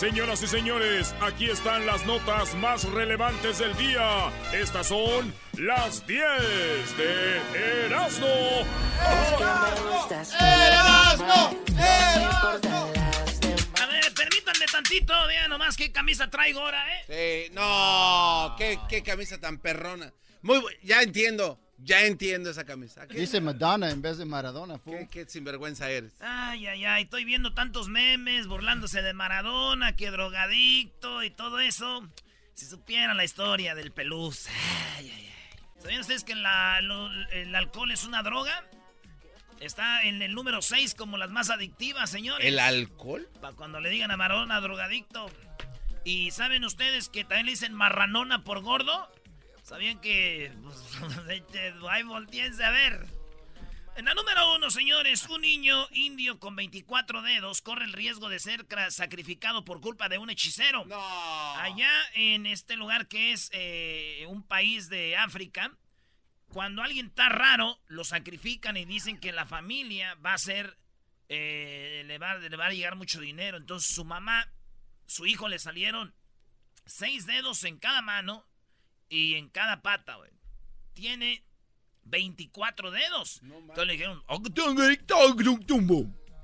Señoras y señores, aquí están las notas más relevantes del día. Estas son las 10 de Erasmo. ¡Erasmo! ¡Erasmo! A ver, permítanme tantito, vean nomás qué camisa traigo ahora, ¿eh? Sí, no, qué, qué camisa tan perrona. Muy, ya entiendo. Ya entiendo esa camisa. Dice Madonna en vez de Maradona. ¿Qué, ¿Qué, sinvergüenza eres. Ay, ay, ay. Estoy viendo tantos memes burlándose de Maradona, que drogadicto y todo eso. Si supieran la historia del peluz. Ay, ay, ay. ¿Sabían ustedes que el alcohol es una droga? Está en el número 6 como las más adictivas, señores. ¿El alcohol? Para cuando le digan a Maradona drogadicto. ¿Y saben ustedes que también le dicen marranona por gordo? ¿Sabían que... Pues, volteense a ver. En la número uno, señores, un niño indio con 24 dedos corre el riesgo de ser sacrificado por culpa de un hechicero. No. Allá en este lugar que es eh, un país de África, cuando alguien está raro, lo sacrifican y dicen que la familia va a ser... Eh, le, va, le va a llegar mucho dinero. Entonces su mamá, su hijo le salieron seis dedos en cada mano y en cada pata, güey. Tiene 24 dedos. Entonces le dijeron,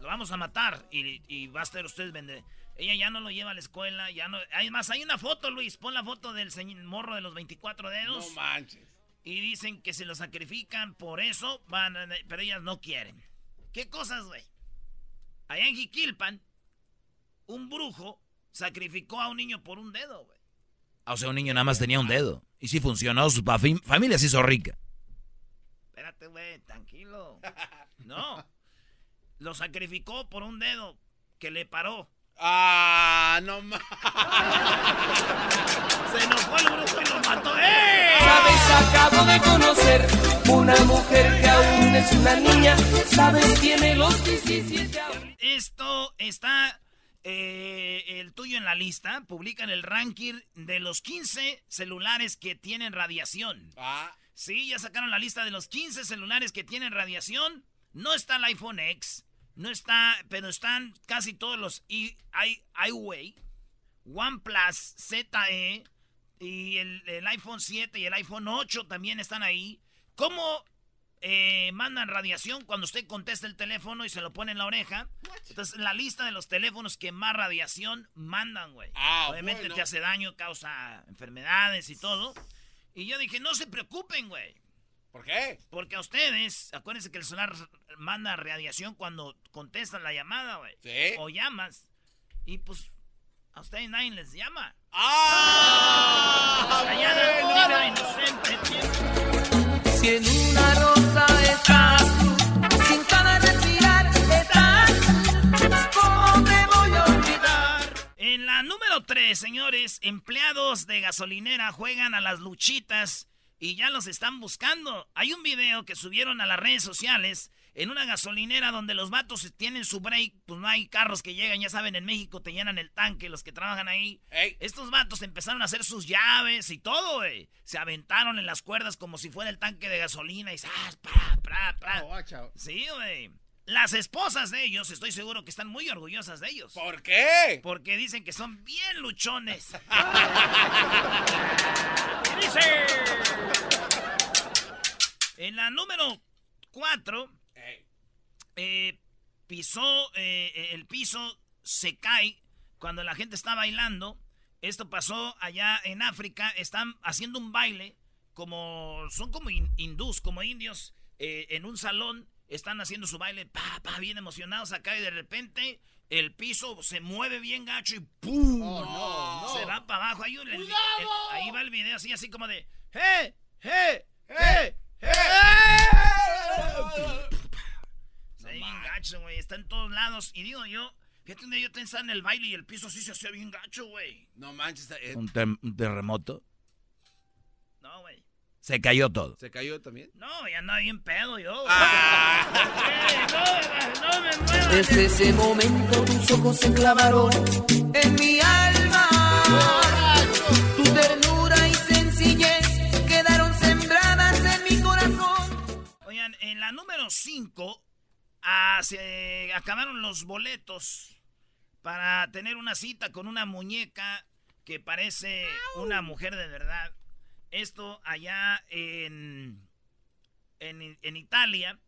lo vamos a matar y, y va a estar usted vender. Ella ya no lo lleva a la escuela, ya no... Además, hay una foto, Luis, pon la foto del morro de los 24 dedos. No manches. Y dicen que se lo sacrifican, por eso van Pero ellas no quieren. ¿Qué cosas, güey? Allá en Jiquilpan, un brujo sacrificó a un niño por un dedo, güey. O sea, un niño nada más tenía un dedo. Y sí funcionó, su familia se hizo rica. Espérate, güey, tranquilo. No. Lo sacrificó por un dedo que le paró. Ah, no más. Se enojó el brujo y lo mató. ¡Eh! Sabes, acabo de conocer una mujer que aún es una niña. Sabes, tiene los 17 Esto está eh, el tuyo en la lista, publican el ranking de los 15 celulares que tienen radiación. Ah. Sí, ya sacaron la lista de los 15 celulares que tienen radiación. No está el iPhone X, no está, pero están casi todos los i, iWay, OnePlus ZE y el, el iPhone 7 y el iPhone 8 también están ahí. ¿Cómo eh, mandan radiación cuando usted contesta el teléfono y se lo pone en la oreja. Entonces, la lista de los teléfonos que más radiación mandan, güey. Ah, Obviamente te hace daño, causa enfermedades y todo. Y yo dije, no se preocupen, güey. ¿Por qué? Porque a ustedes, acuérdense que el celular manda radiación cuando contestan la llamada, güey. ¿Sí? O llamas. Y pues, a ustedes nadie les llama. ¡Ah! ah inocente, en una rosa estás sin cada respirar estás, ¿cómo me voy a olvidar? En la número 3, señores, empleados de gasolinera juegan a las luchitas y ya los están buscando. Hay un video que subieron a las redes sociales en una gasolinera donde los vatos tienen su break, pues no hay carros que llegan, ya saben, en México te llenan el tanque los que trabajan ahí. Estos vatos empezaron a hacer sus llaves y todo, güey. Se aventaron en las cuerdas como si fuera el tanque de gasolina y ¡zas! ¡pra, pra, pra! Oh, sí, güey. Las esposas de ellos, estoy seguro que están muy orgullosas de ellos. ¿Por qué? Porque dicen que son bien luchones. dice? En la número 4 eh, pisó eh, eh, el piso, se cae cuando la gente está bailando. Esto pasó allá en África. Están haciendo un baile como son como hindús, como indios en un salón. Están haciendo su baile, pa, pa, bien emocionados acá y de repente el piso se mueve bien gacho y ¡pum! Oh, se va para abajo. Ahí, ahí, va el video así, así como de ¡Hey! ¡Hey! ¡Hey! ¡Hey! Está bien gacho, güey. Está en todos lados. Y digo yo, fíjate un día yo estaba en el baile y el piso así se hacía bien gacho, güey. No manches. Eh. ¿Un, terremoto? No, güey. Se cayó todo. ¿Se cayó también? No, ya andaba bien pedo yo. Ah. no, me Desde ese momento tus ojos se clavaron en mi alma. Tu ternura y sencillez quedaron sembradas en mi corazón. Oigan, en la número 5 Ah, se acabaron los boletos para tener una cita con una muñeca que parece una mujer de verdad. Esto allá en, en, en Italia.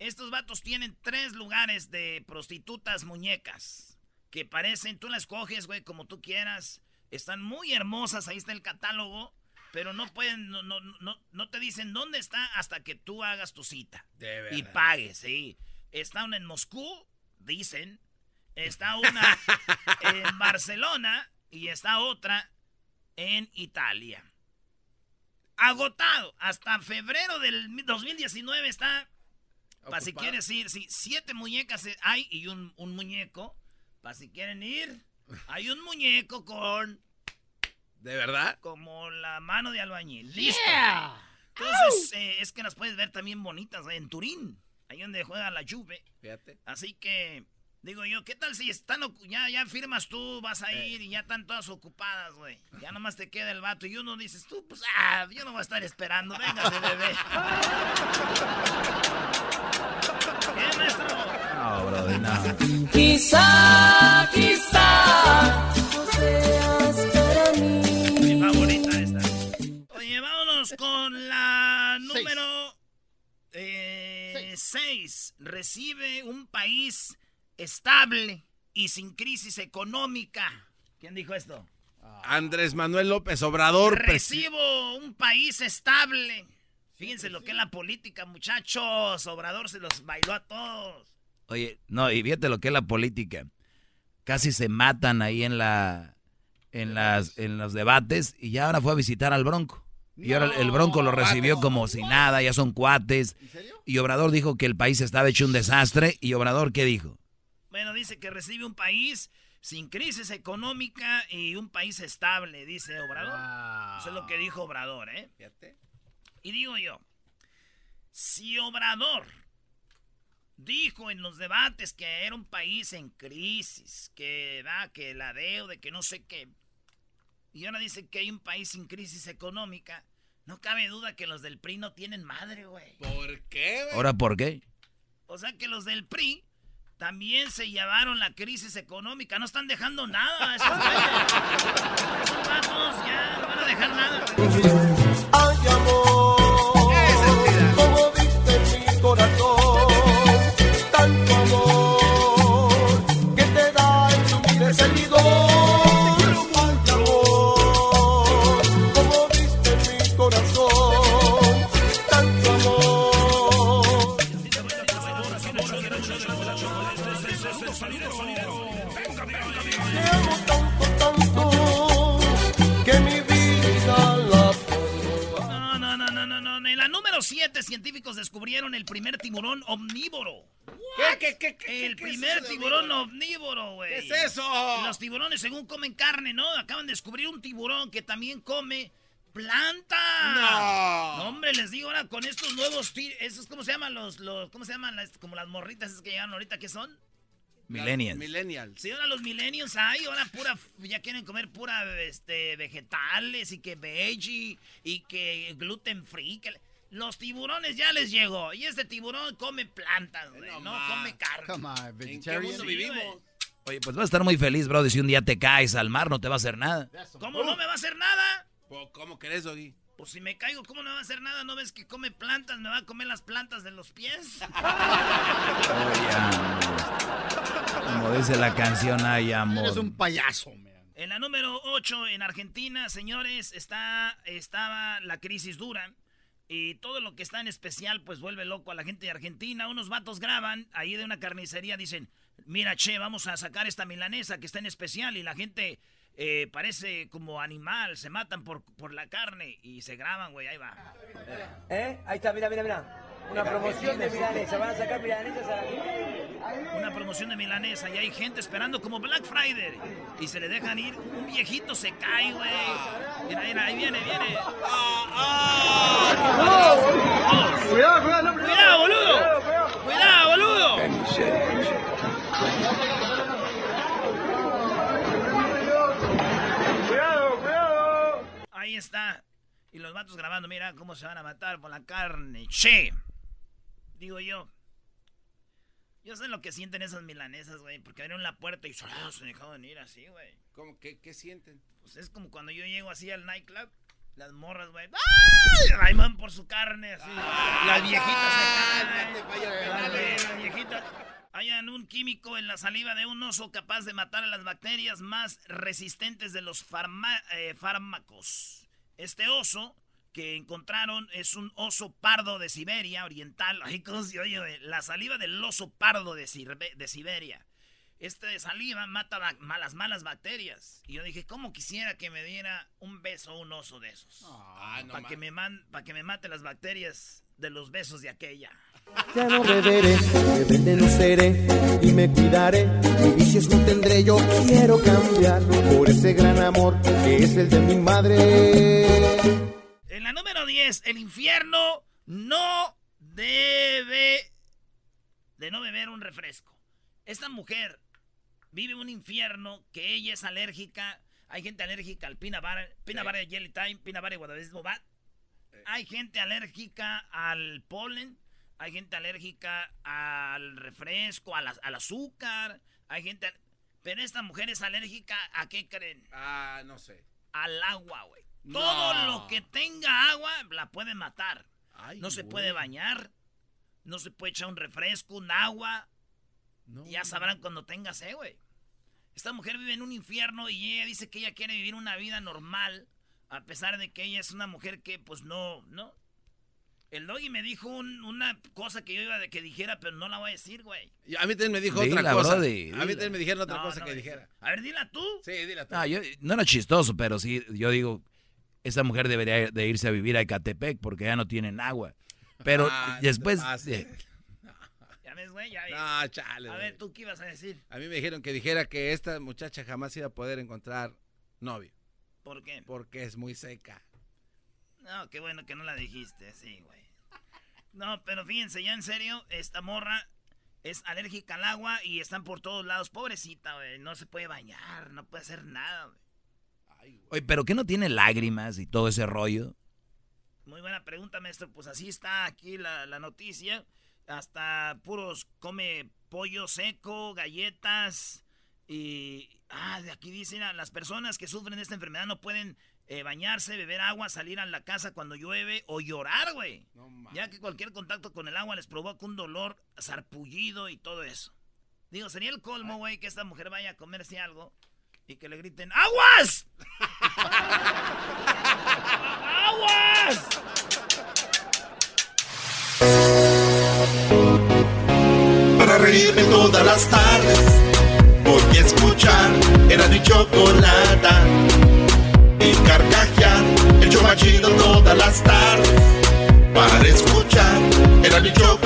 Estos vatos tienen tres lugares de prostitutas muñecas que parecen, tú las coges, güey, como tú quieras. Están muy hermosas, ahí está el catálogo. Pero no pueden, no, no, no, no te dicen dónde está hasta que tú hagas tu cita. De verdad. Y pagues, sí. Está una en Moscú, dicen. Está una en Barcelona y está otra en Italia. Agotado. Hasta febrero del 2019 está. Para si quieres ir, sí, siete muñecas hay y un, un muñeco. Para si quieren ir, hay un muñeco con ¿De verdad? como la mano de albañil. Listo. Entonces, eh, es que las puedes ver también bonitas eh, en Turín, ahí donde juega la Juve. Fíjate. Así que, digo yo, ¿qué tal si están, ocu- ya, ya firmas tú, vas a Eh. ir y ya están todas ocupadas, güey? Ya nomás te queda el vato y uno dices, tú, pues, ah, yo no voy a estar esperando, véngase, bebé. ¿Qué, maestro? No, brody, no. Quizá, Recibe un país estable y sin crisis económica. ¿Quién dijo esto? Andrés Manuel López Obrador. Recibo un país estable. Fíjense lo que es la política, muchachos. Obrador se los bailó a todos. Oye, no, y fíjate lo que es la política. Casi se matan ahí en la en las en los debates y ya ahora fue a visitar al Bronco. Y ahora el Bronco lo recibió como si nada, ya son cuates. ¿En serio? Y Obrador dijo que el país estaba hecho un desastre. ¿Y Obrador qué dijo? Bueno, dice que recibe un país sin crisis económica y un país estable, dice Obrador. Eso es lo que dijo Obrador, ¿eh? Fíjate. Y digo yo, si Obrador dijo en los debates que era un país en crisis, que da, que la deuda, que no sé qué, y ahora dice que hay un país sin crisis económica, no cabe duda que los del PRI no tienen madre, güey. ¿Por qué, güey? ¿Ahora por qué? O sea que los del PRI también se llevaron la crisis económica, no están dejando nada a esos güeyes. Esos vatos ya no van a dejar nada. Ay, amor, descubrieron el primer tiburón omnívoro. ¿Qué, qué, qué, qué, El es primer tiburón omnívoro? güey. ¿Qué es eso? Los tiburones, según comen carne, ¿no? Acaban de descubrir un tiburón que también come planta. No. No, hombre, les digo ahora con estos nuevos esos cómo se llaman los los cómo se llaman las como las morritas esas que llegaron ahorita ¿qué son? Millennials. Millennials. Sí, ahora los millennials hay, ahora pura ya quieren comer pura este vegetales y que veggie y que gluten free, que los tiburones ya les llegó y este tiburón come plantas, güey, No come carne. Come on, ¿En qué mundo vivimos? Oye, pues vas a estar muy feliz, bro, si un día te caes al mar no te va a hacer nada. ¿Cómo no me va a hacer nada? Po- ¿Cómo crees, Doggy? Pues si me caigo, ¿cómo no me va a hacer nada? ¿No ves que come plantas? ¿Me va a comer las plantas de los pies? Oye, como dice la canción, ay amor. Eres un payaso, man. En la número 8, en Argentina, señores, está, estaba la crisis dura. Y todo lo que está en especial, pues vuelve loco a la gente de Argentina. Unos vatos graban ahí de una carnicería, dicen, mira, che, vamos a sacar esta milanesa que está en especial. Y la gente eh, parece como animal, se matan por, por la carne y se graban, güey, ahí va. ¿Eh? Ahí está, mira, mira, mira. Una promoción de milanesa. Van a sacar milanesas a la gente. Una promoción de milanesa y hay gente esperando como Black Friday. Y se le dejan ir, un viejito se cae, güey. Mira, mira, ahí viene, viene. Cuidado, cuidado, no, ¡Cuidado, boludo! ¡Cuidado, boludo! cuidado, cuidado. Ahí está. Y los vatos grabando, mira cómo se van a matar por la carne. Che. Digo yo. Yo sé lo que sienten esas milanesas, güey, porque abrieron la puerta y ah, se dejaron ir así, güey. ¿Cómo? ¿Qué, ¿Qué sienten? Pues es como cuando yo llego así al nightclub, las morras, güey, ¡ay! Van por su carne, así. las viejitas se caen, las viejitas. Hayan un químico en la saliva de un oso capaz de matar a las bacterias más resistentes de los farma- eh, fármacos. Este oso que encontraron es un oso pardo de Siberia oriental. Ay, ¿cómo se oye? La saliva del oso pardo de, Sirbe- de Siberia. Este saliva mata ba- malas, malas bacterias. Y yo dije, ¿cómo quisiera que me diera un beso un oso de esos? Ah, no Para que, me man- pa' que me mate las bacterias de los besos de aquella. Ya no beberé, rebelde no seré y me cuidaré. Y vicios no tendré, yo quiero cambiar por ese gran amor que es el de mi madre. 10, el infierno no debe de no beber un refresco. Esta mujer vive un infierno que ella es alérgica. Hay gente alérgica al butter, peanut butter jelly time, peanut butter guadalajara. Hay gente alérgica al polen. Hay gente alérgica al refresco, a la- al azúcar. Hay gente... al- Pero esta mujer es alérgica a qué creen? Ah, no sé. al agua, güey. No. Todo lo que tenga agua la puede matar. Ay, no se güey. puede bañar, no se puede echar un refresco, un agua. No. Ya sabrán cuando tenga sed, güey. Esta mujer vive en un infierno y ella dice que ella quiere vivir una vida normal, a pesar de que ella es una mujer que, pues, no, no. El doggy me dijo un- una cosa que yo iba de que dijera, pero no la voy a decir, güey. Y A mí también me dijo Dila, otra cosa. brody, a mí también me dijeron otra No, cosa no que dijera. A ver, dila tú. Sí, dila tú. Ah, yo- no era chistoso, pero sí, yo digo, esa mujer debería de irse a vivir a Ecatepec porque ya no tienen agua. Pero Ah, después... eh, Ya ves, güey, ya ves. No, chale. a ver, ¿tú qué ibas a decir? A mí me dijeron que dijera que esta muchacha jamás iba a poder encontrar novio. ¿Por qué? Porque es muy seca. No, qué bueno que no la dijiste, sí, güey. No, pero fíjense, ya en serio, esta morra es alérgica al agua y están por todos lados. Pobrecita, güey. No se puede bañar, no puede hacer nada, güey. Oye, pero que no tiene lágrimas y todo ese rollo. Muy buena pregunta, maestro. Pues así está aquí la, la noticia. Hasta puros come pollo seco, galletas y... Ah, de aquí dicen, a las personas que sufren de esta enfermedad no pueden eh, bañarse, beber agua, salir a la casa cuando llueve o llorar, güey. No. Ya que cualquier contacto con el agua les provoca un dolor sarpullido y todo eso. Digo, sería el colmo, güey, que esta mujer vaya a comerse algo y que le griten ¡Aguas! ¡Aguas! Para reírme todas las tardes Voy a escuchar Era mi chocolata Y carcajear El show más chido todas las tardes Para escuchar Era mi chocolata